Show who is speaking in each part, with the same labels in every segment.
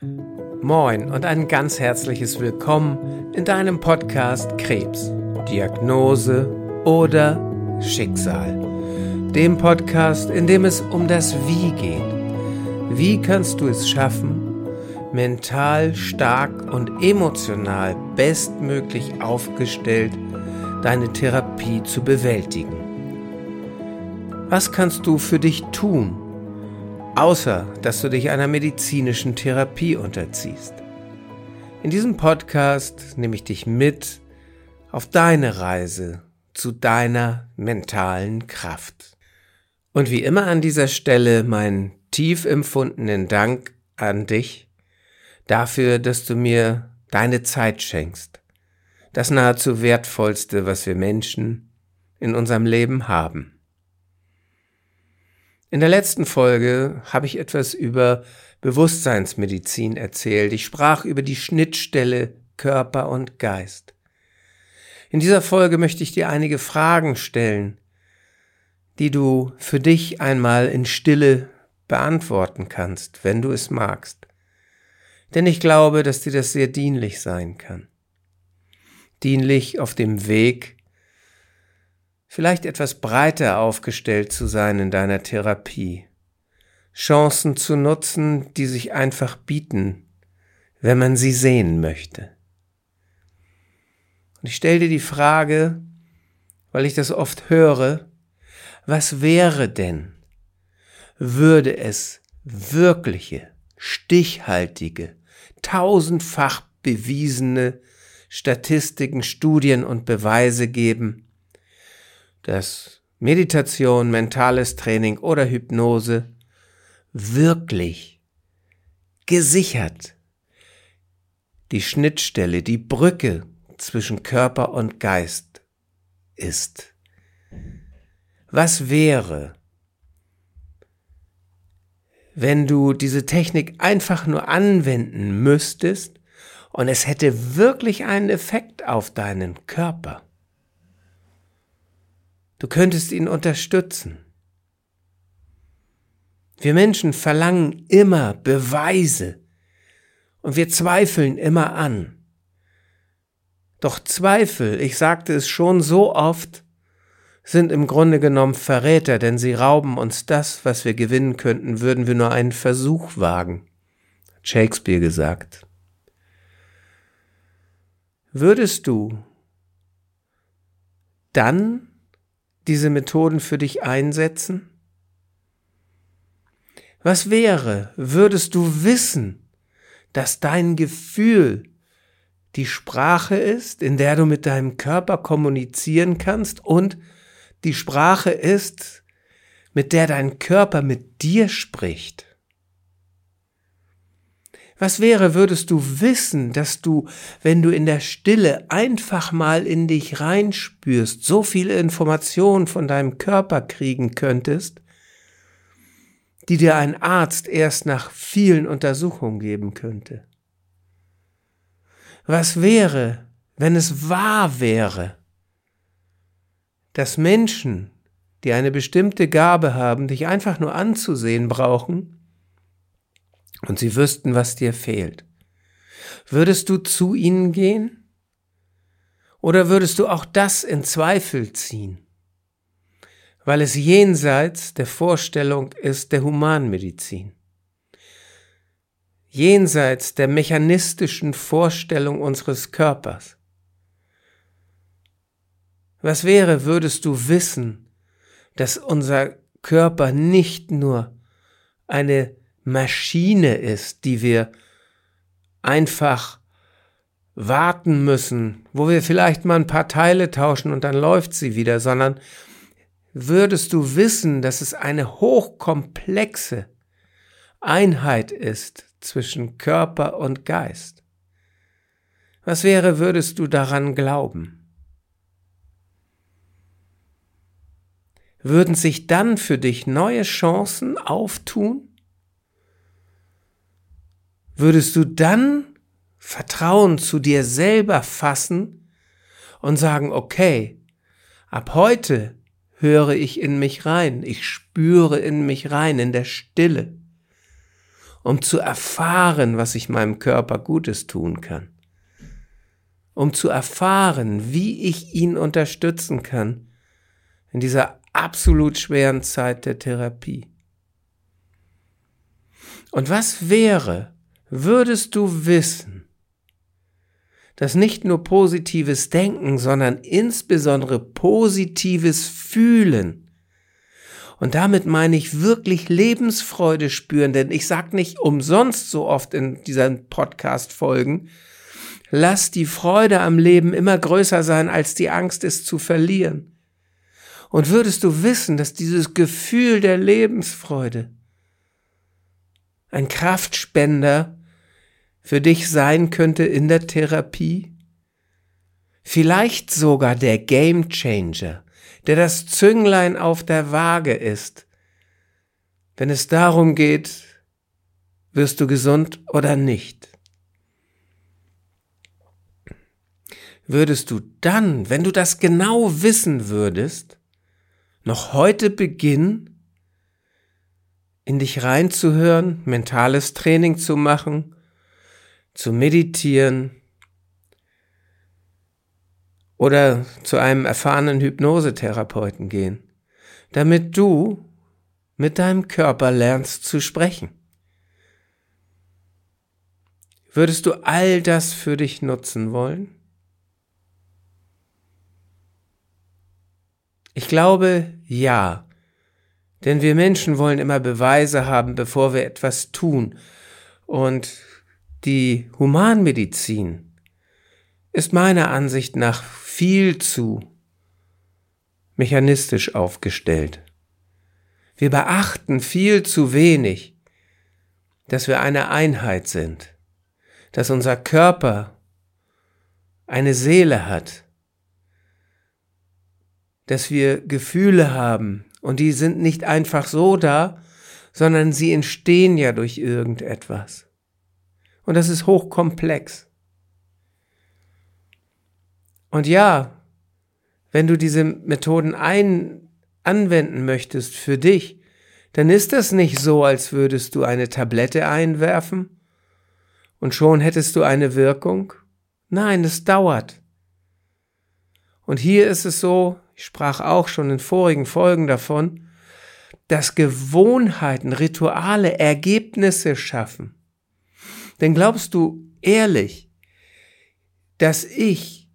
Speaker 1: Moin und ein ganz herzliches Willkommen in deinem Podcast Krebs, Diagnose oder Schicksal. Dem Podcast, in dem es um das Wie geht. Wie kannst du es schaffen, mental stark und emotional bestmöglich aufgestellt deine Therapie zu bewältigen? Was kannst du für dich tun? Außer dass du dich einer medizinischen Therapie unterziehst. In diesem Podcast nehme ich dich mit auf deine Reise zu deiner mentalen Kraft. Und wie immer an dieser Stelle meinen tief empfundenen Dank an dich dafür, dass du mir deine Zeit schenkst. Das nahezu wertvollste, was wir Menschen in unserem Leben haben. In der letzten Folge habe ich etwas über Bewusstseinsmedizin erzählt. Ich sprach über die Schnittstelle Körper und Geist. In dieser Folge möchte ich dir einige Fragen stellen, die du für dich einmal in Stille beantworten kannst, wenn du es magst. Denn ich glaube, dass dir das sehr dienlich sein kann. Dienlich auf dem Weg vielleicht etwas breiter aufgestellt zu sein in deiner Therapie, Chancen zu nutzen, die sich einfach bieten, wenn man sie sehen möchte. Und ich stelle dir die Frage, weil ich das oft höre, was wäre denn, würde es wirkliche, stichhaltige, tausendfach bewiesene Statistiken, Studien und Beweise geben, dass Meditation, mentales Training oder Hypnose wirklich gesichert die Schnittstelle, die Brücke zwischen Körper und Geist ist. Was wäre, wenn du diese Technik einfach nur anwenden müsstest und es hätte wirklich einen Effekt auf deinen Körper? Du könntest ihn unterstützen. Wir Menschen verlangen immer Beweise und wir zweifeln immer an. Doch Zweifel, ich sagte es schon so oft, sind im Grunde genommen Verräter, denn sie rauben uns das, was wir gewinnen könnten, würden wir nur einen Versuch wagen, hat Shakespeare gesagt. Würdest du dann diese Methoden für dich einsetzen? Was wäre, würdest du wissen, dass dein Gefühl die Sprache ist, in der du mit deinem Körper kommunizieren kannst und die Sprache ist, mit der dein Körper mit dir spricht? Was wäre, würdest du wissen, dass du, wenn du in der Stille einfach mal in dich reinspürst, so viele Informationen von deinem Körper kriegen könntest, die dir ein Arzt erst nach vielen Untersuchungen geben könnte? Was wäre, wenn es wahr wäre, dass Menschen, die eine bestimmte Gabe haben, dich einfach nur anzusehen brauchen, und sie wüssten, was dir fehlt. Würdest du zu ihnen gehen? Oder würdest du auch das in Zweifel ziehen? Weil es jenseits der Vorstellung ist der Humanmedizin. Jenseits der mechanistischen Vorstellung unseres Körpers. Was wäre, würdest du wissen, dass unser Körper nicht nur eine Maschine ist, die wir einfach warten müssen, wo wir vielleicht mal ein paar Teile tauschen und dann läuft sie wieder, sondern würdest du wissen, dass es eine hochkomplexe Einheit ist zwischen Körper und Geist? Was wäre, würdest du daran glauben? Würden sich dann für dich neue Chancen auftun? Würdest du dann Vertrauen zu dir selber fassen und sagen, okay, ab heute höre ich in mich rein, ich spüre in mich rein, in der Stille. um zu erfahren, was ich meinem Körper Gutes tun kann, um zu erfahren, wie ich ihn unterstützen kann in dieser absolut schweren Zeit der Therapie. Und was wäre, würdest du wissen, dass nicht nur positives Denken, sondern insbesondere positives Fühlen und damit meine ich wirklich Lebensfreude spüren, denn ich sag nicht umsonst so oft in diesen Podcast-Folgen, lass die Freude am Leben immer größer sein, als die Angst es zu verlieren. Und würdest du wissen, dass dieses Gefühl der Lebensfreude ein Kraftspender für dich sein könnte in der Therapie? Vielleicht sogar der Game Changer, der das Zünglein auf der Waage ist. Wenn es darum geht, wirst du gesund oder nicht. Würdest du dann, wenn du das genau wissen würdest, noch heute beginnen, in dich reinzuhören, mentales Training zu machen, zu meditieren, oder zu einem erfahrenen Hypnosetherapeuten gehen, damit du mit deinem Körper lernst zu sprechen. Würdest du all das für dich nutzen wollen? Ich glaube, ja. Denn wir Menschen wollen immer Beweise haben, bevor wir etwas tun. Und die Humanmedizin ist meiner Ansicht nach viel zu mechanistisch aufgestellt. Wir beachten viel zu wenig, dass wir eine Einheit sind, dass unser Körper eine Seele hat, dass wir Gefühle haben und die sind nicht einfach so da, sondern sie entstehen ja durch irgendetwas. Und das ist hochkomplex. Und ja, wenn du diese Methoden ein, anwenden möchtest für dich, dann ist das nicht so, als würdest du eine Tablette einwerfen und schon hättest du eine Wirkung. Nein, es dauert. Und hier ist es so, ich sprach auch schon in vorigen Folgen davon, dass Gewohnheiten, Rituale Ergebnisse schaffen. Denn glaubst du ehrlich, dass ich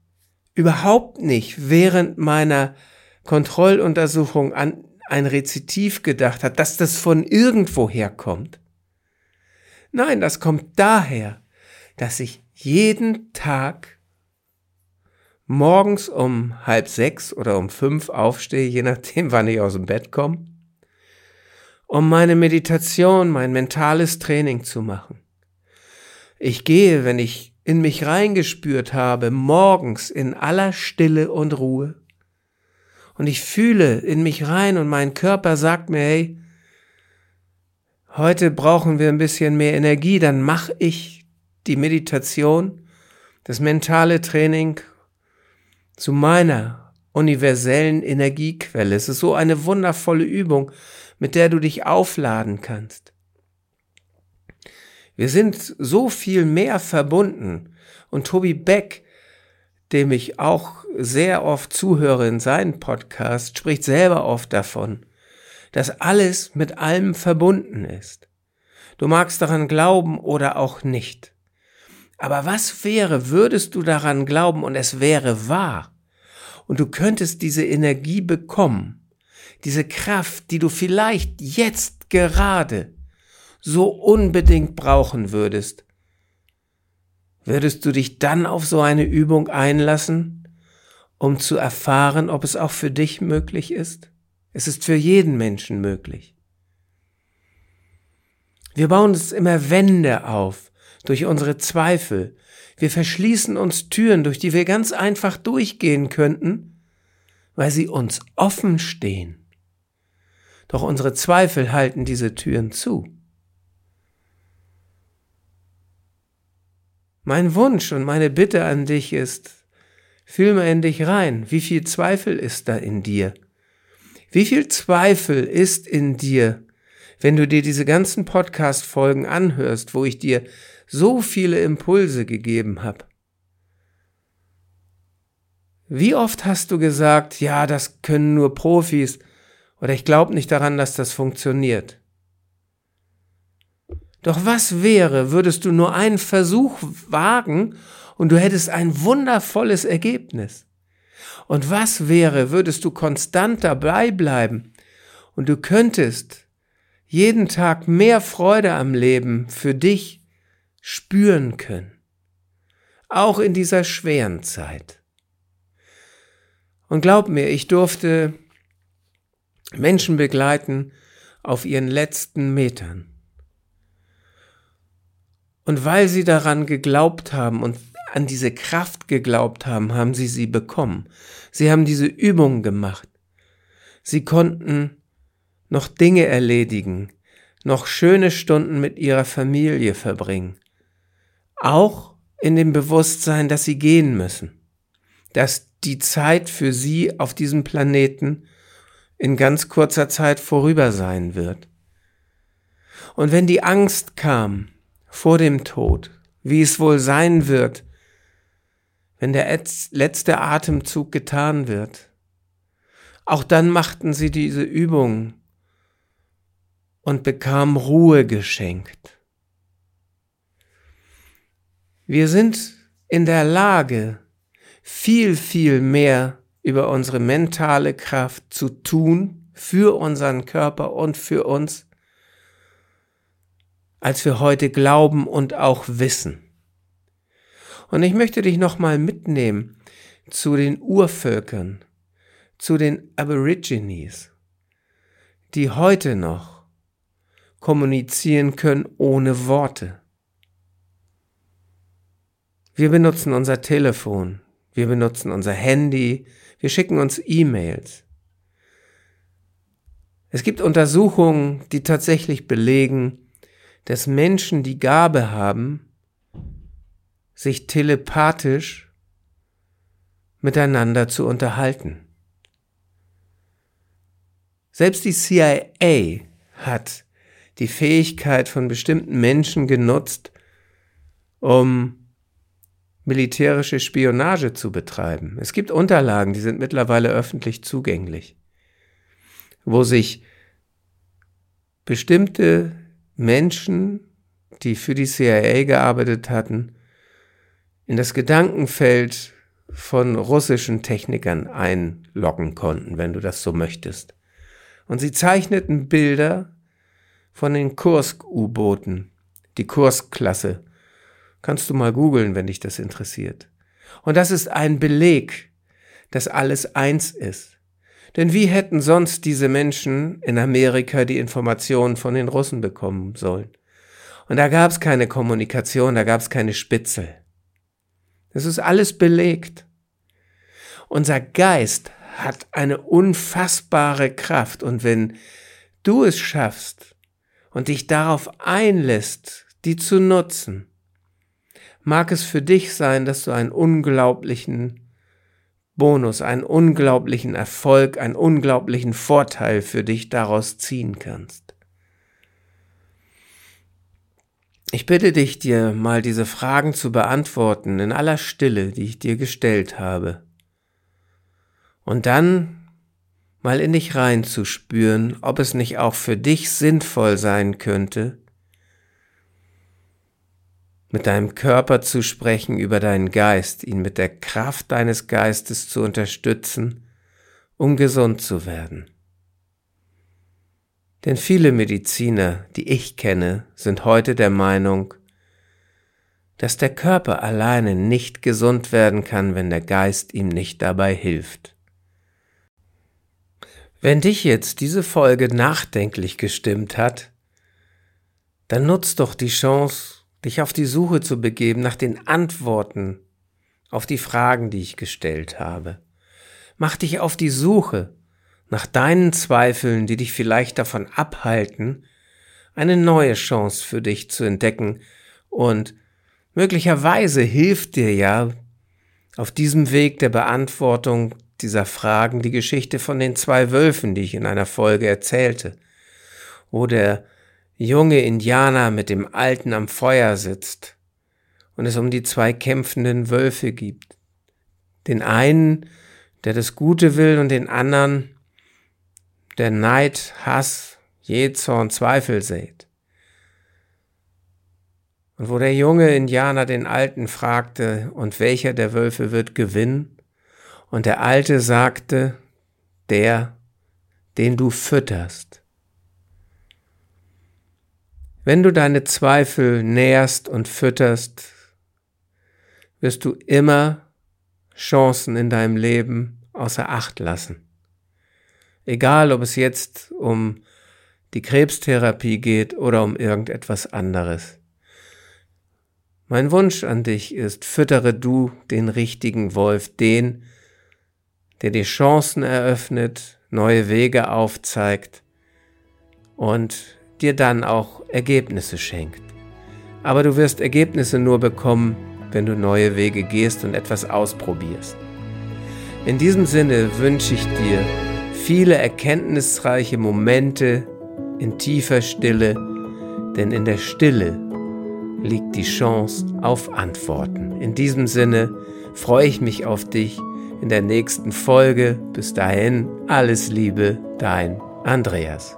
Speaker 1: überhaupt nicht während meiner Kontrolluntersuchung an ein Rezitiv gedacht hat, dass das von irgendwoher kommt. Nein, das kommt daher, dass ich jeden Tag morgens um halb sechs oder um fünf aufstehe, je nachdem, wann ich aus dem Bett komme, um meine Meditation, mein mentales Training zu machen. Ich gehe, wenn ich in mich reingespürt habe, morgens in aller Stille und Ruhe. Und ich fühle in mich rein und mein Körper sagt mir, hey, heute brauchen wir ein bisschen mehr Energie, dann mache ich die Meditation, das mentale Training zu meiner universellen Energiequelle. Es ist so eine wundervolle Übung, mit der du dich aufladen kannst. Wir sind so viel mehr verbunden. Und Tobi Beck, dem ich auch sehr oft zuhöre in seinen Podcast, spricht selber oft davon, dass alles mit allem verbunden ist. Du magst daran glauben oder auch nicht. Aber was wäre, würdest du daran glauben und es wäre wahr? Und du könntest diese Energie bekommen, diese Kraft, die du vielleicht jetzt gerade so unbedingt brauchen würdest, würdest du dich dann auf so eine Übung einlassen, um zu erfahren, ob es auch für dich möglich ist? Es ist für jeden Menschen möglich. Wir bauen uns immer Wände auf durch unsere Zweifel. Wir verschließen uns Türen, durch die wir ganz einfach durchgehen könnten, weil sie uns offen stehen. Doch unsere Zweifel halten diese Türen zu. Mein Wunsch und meine Bitte an dich ist, fühl mal in dich rein, wie viel Zweifel ist da in dir? Wie viel Zweifel ist in dir, wenn du dir diese ganzen Podcast-Folgen anhörst, wo ich dir so viele Impulse gegeben habe. Wie oft hast du gesagt, ja, das können nur Profis oder ich glaube nicht daran, dass das funktioniert? Doch was wäre, würdest du nur einen Versuch wagen und du hättest ein wundervolles Ergebnis? Und was wäre, würdest du konstant dabei bleiben und du könntest jeden Tag mehr Freude am Leben für dich spüren können? Auch in dieser schweren Zeit. Und glaub mir, ich durfte Menschen begleiten auf ihren letzten Metern. Und weil sie daran geglaubt haben und an diese Kraft geglaubt haben, haben sie sie bekommen. Sie haben diese Übung gemacht. Sie konnten noch Dinge erledigen, noch schöne Stunden mit ihrer Familie verbringen. Auch in dem Bewusstsein, dass sie gehen müssen. Dass die Zeit für sie auf diesem Planeten in ganz kurzer Zeit vorüber sein wird. Und wenn die Angst kam, vor dem Tod, wie es wohl sein wird, wenn der letzte Atemzug getan wird. Auch dann machten sie diese Übung und bekamen Ruhe geschenkt. Wir sind in der Lage, viel, viel mehr über unsere mentale Kraft zu tun für unseren Körper und für uns, als wir heute glauben und auch wissen. Und ich möchte dich nochmal mitnehmen zu den Urvölkern, zu den Aborigines, die heute noch kommunizieren können ohne Worte. Wir benutzen unser Telefon, wir benutzen unser Handy, wir schicken uns E-Mails. Es gibt Untersuchungen, die tatsächlich belegen, dass Menschen die Gabe haben, sich telepathisch miteinander zu unterhalten. Selbst die CIA hat die Fähigkeit von bestimmten Menschen genutzt, um militärische Spionage zu betreiben. Es gibt Unterlagen, die sind mittlerweile öffentlich zugänglich, wo sich bestimmte Menschen, die für die CIA gearbeitet hatten, in das Gedankenfeld von russischen Technikern einloggen konnten, wenn du das so möchtest. Und sie zeichneten Bilder von den Kursk-U-Booten, die Kursk-Klasse. Kannst du mal googeln, wenn dich das interessiert. Und das ist ein Beleg, dass alles eins ist. Denn wie hätten sonst diese Menschen in Amerika die Informationen von den Russen bekommen sollen? Und da gab es keine Kommunikation, da gab es keine Spitzel. Das ist alles belegt. Unser Geist hat eine unfassbare Kraft und wenn du es schaffst und dich darauf einlässt, die zu nutzen, mag es für dich sein, dass du einen unglaublichen Bonus, einen unglaublichen Erfolg, einen unglaublichen Vorteil für dich daraus ziehen kannst. Ich bitte dich, dir mal diese Fragen zu beantworten in aller Stille, die ich dir gestellt habe. Und dann mal in dich reinzuspüren, ob es nicht auch für dich sinnvoll sein könnte, mit deinem Körper zu sprechen über deinen Geist, ihn mit der Kraft deines Geistes zu unterstützen, um gesund zu werden. Denn viele Mediziner, die ich kenne, sind heute der Meinung, dass der Körper alleine nicht gesund werden kann, wenn der Geist ihm nicht dabei hilft. Wenn dich jetzt diese Folge nachdenklich gestimmt hat, dann nutz doch die Chance, dich auf die Suche zu begeben nach den Antworten auf die Fragen, die ich gestellt habe. Mach dich auf die Suche nach deinen Zweifeln, die dich vielleicht davon abhalten, eine neue Chance für dich zu entdecken und möglicherweise hilft dir ja auf diesem Weg der Beantwortung dieser Fragen die Geschichte von den zwei Wölfen, die ich in einer Folge erzählte. wo der junge Indianer mit dem Alten am Feuer sitzt und es um die zwei kämpfenden Wölfe gibt. Den einen, der das Gute will und den anderen, der Neid, Hass, Jezorn, Zweifel sät. Und wo der junge Indianer den Alten fragte, und welcher der Wölfe wird gewinnen? Und der Alte sagte, der, den du fütterst. Wenn du deine Zweifel nährst und fütterst, wirst du immer Chancen in deinem Leben außer Acht lassen. Egal, ob es jetzt um die Krebstherapie geht oder um irgendetwas anderes. Mein Wunsch an dich ist, füttere du den richtigen Wolf, den, der dir Chancen eröffnet, neue Wege aufzeigt und dir dann auch Ergebnisse schenkt. Aber du wirst Ergebnisse nur bekommen, wenn du neue Wege gehst und etwas ausprobierst. In diesem Sinne wünsche ich dir viele erkenntnisreiche Momente in tiefer Stille, denn in der Stille liegt die Chance auf Antworten. In diesem Sinne freue ich mich auf dich in der nächsten Folge. Bis dahin, alles Liebe, dein Andreas.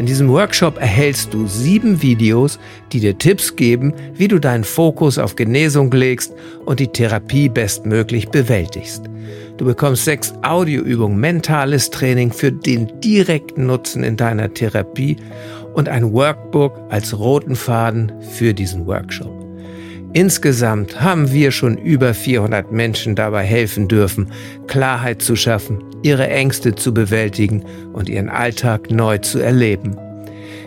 Speaker 1: In diesem Workshop erhältst du sieben Videos, die dir Tipps geben, wie du deinen Fokus auf Genesung legst und die Therapie bestmöglich bewältigst. Du bekommst sechs Audioübungen, mentales Training für den direkten Nutzen in deiner Therapie und ein Workbook als roten Faden für diesen Workshop. Insgesamt haben wir schon über 400 Menschen dabei helfen dürfen, Klarheit zu schaffen, ihre Ängste zu bewältigen und ihren Alltag neu zu erleben.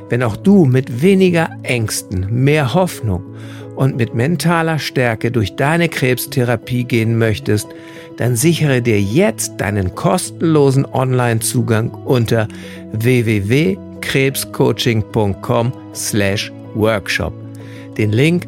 Speaker 1: Wenn auch du mit weniger Ängsten, mehr Hoffnung und mit mentaler Stärke durch deine Krebstherapie gehen möchtest, dann sichere dir jetzt deinen kostenlosen Online-Zugang unter www.krebscoaching.com/workshop. Den Link